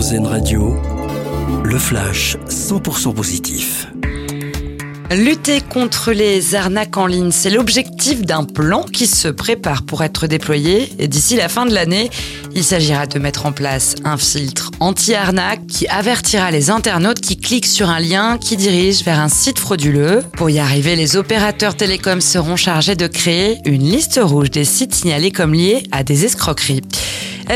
Radio, le flash 100% positif. Lutter contre les arnaques en ligne, c'est l'objectif d'un plan qui se prépare pour être déployé d'ici la fin de l'année. Il s'agira de mettre en place un filtre anti-arnaque qui avertira les internautes qui cliquent sur un lien qui dirige vers un site frauduleux. Pour y arriver, les opérateurs télécoms seront chargés de créer une liste rouge des sites signalés comme liés à des escroqueries.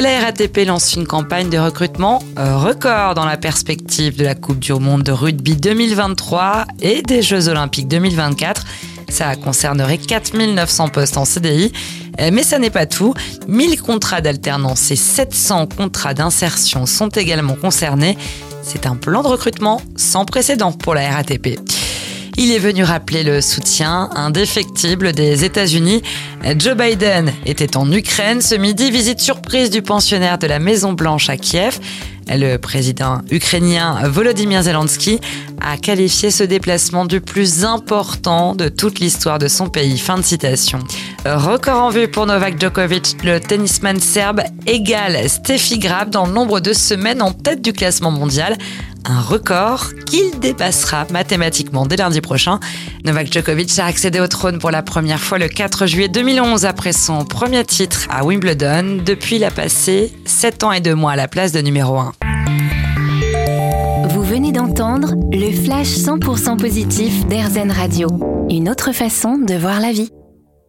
La RATP lance une campagne de recrutement euh, record dans la perspective de la Coupe du Monde de rugby 2023 et des Jeux Olympiques 2024. Ça concernerait 4900 postes en CDI. Euh, mais ça n'est pas tout. 1000 contrats d'alternance et 700 contrats d'insertion sont également concernés. C'est un plan de recrutement sans précédent pour la RATP. Il est venu rappeler le soutien indéfectible des États-Unis. Joe Biden était en Ukraine ce midi, visite surprise du pensionnaire de la Maison Blanche à Kiev. Le président ukrainien Volodymyr Zelensky a qualifié ce déplacement du plus important de toute l'histoire de son pays. Fin de citation. Record en vue pour Novak Djokovic, le tennisman serbe égale Steffi Grab dans le nombre de semaines en tête du classement mondial un record qu'il dépassera mathématiquement dès lundi prochain. Novak Djokovic a accédé au trône pour la première fois le 4 juillet 2011 après son premier titre à Wimbledon. Depuis, il a passé 7 ans et 2 mois à la place de numéro 1. Vous venez d'entendre le flash 100% positif d'Airzen Radio. Une autre façon de voir la vie.